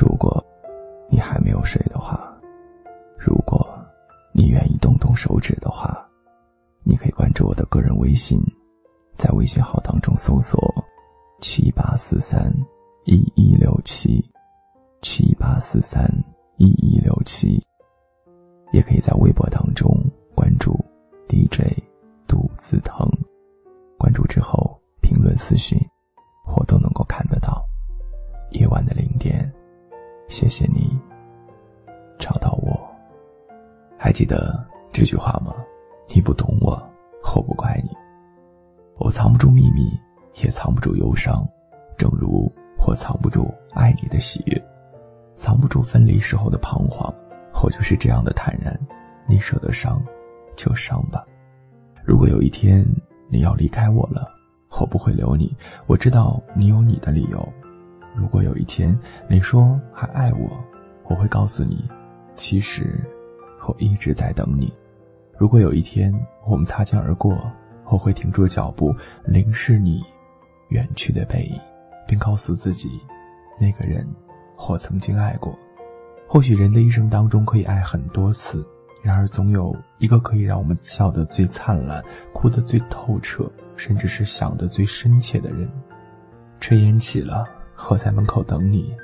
如果你还没有睡的话，如果你愿意动动手指的话，你可以关注我的个人微信，在微信号当中搜索“七八四三一一六七”，七八四三一一六七，也可以在微博当中关注 DJ 杜子腾，关注之后评论私信，我都能够看得到。夜晚的零点。谢谢你找到我，还记得这句话吗？你不懂我，我不怪你。我藏不住秘密，也藏不住忧伤，正如我藏不住爱你的喜悦，藏不住分离时候的彷徨。我就是这样的坦然。你舍得伤，就伤吧。如果有一天你要离开我了，我不会留你。我知道你有你的理由。如果有一天你说还爱我，我会告诉你，其实我一直在等你。如果有一天我们擦肩而过，我会停住脚步，凝视你远去的背影，并告诉自己，那个人我曾经爱过。或许人的一生当中可以爱很多次，然而总有一个可以让我们笑得最灿烂、哭得最透彻，甚至是想得最深切的人。炊烟起了。我在门口等你，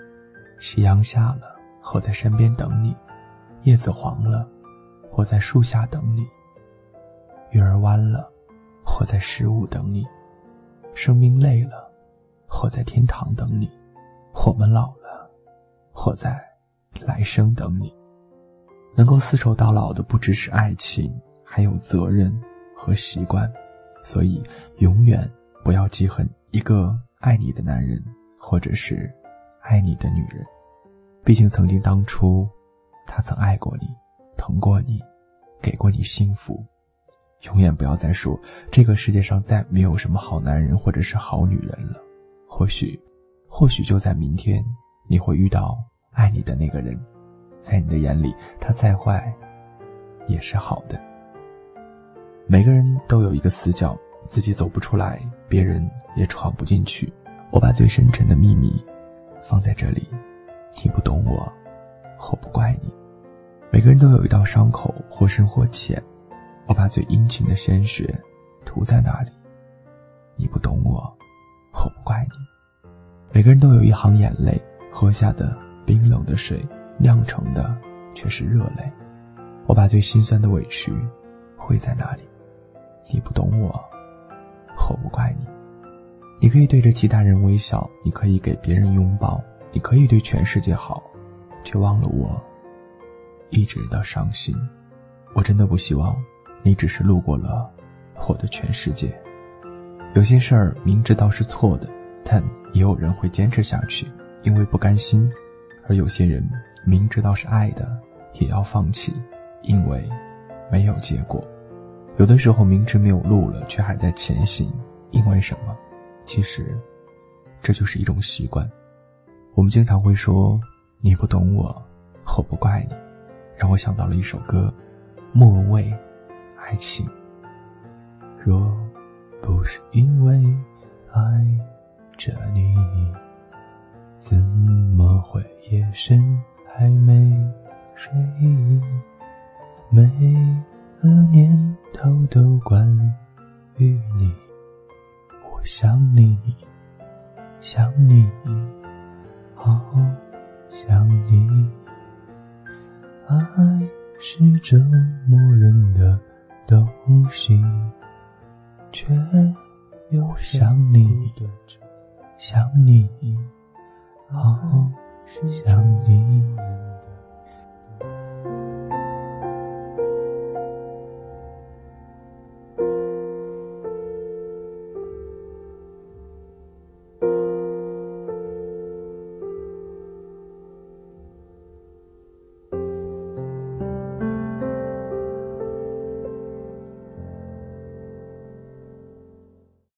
夕阳下了，我在身边等你；叶子黄了，我在树下等你；月儿弯了，我在十五等你；生命累了，我在天堂等你；我们老了，我在来生等你。能够厮守到老的不只是爱情，还有责任和习惯，所以永远不要记恨一个爱你的男人。或者是爱你的女人，毕竟曾经当初，他曾爱过你，疼过你，给过你幸福。永远不要再说这个世界上再没有什么好男人或者是好女人了。或许，或许就在明天，你会遇到爱你的那个人，在你的眼里，他再坏，也是好的。每个人都有一个死角，自己走不出来，别人也闯不进去。我把最深沉的秘密放在这里，你不懂我，我不怪你。每个人都有一道伤口，或深或浅。我把最殷勤的鲜血涂在那里，你不懂我，我不怪你。每个人都有一行眼泪，喝下的冰冷的水酿成的却是热泪。我把最心酸的委屈汇在那里，你不懂我，我不怪你。你可以对着其他人微笑，你可以给别人拥抱，你可以对全世界好，却忘了我，一直的伤心。我真的不希望你只是路过了我的全世界。有些事儿明知道是错的，但也有人会坚持下去，因为不甘心；而有些人明知道是爱的，也要放弃，因为没有结果。有的时候明知没有路了，却还在前行，因为什么？其实，这就是一种习惯。我们经常会说“你不懂我，我不怪你”，让我想到了一首歌，莫文蔚《爱情》。若不是因为爱着你，怎么会夜深还没睡？每个念头都关于你。想你，想你，好想你。爱是折磨人的东西，却又想你，想你，好想你。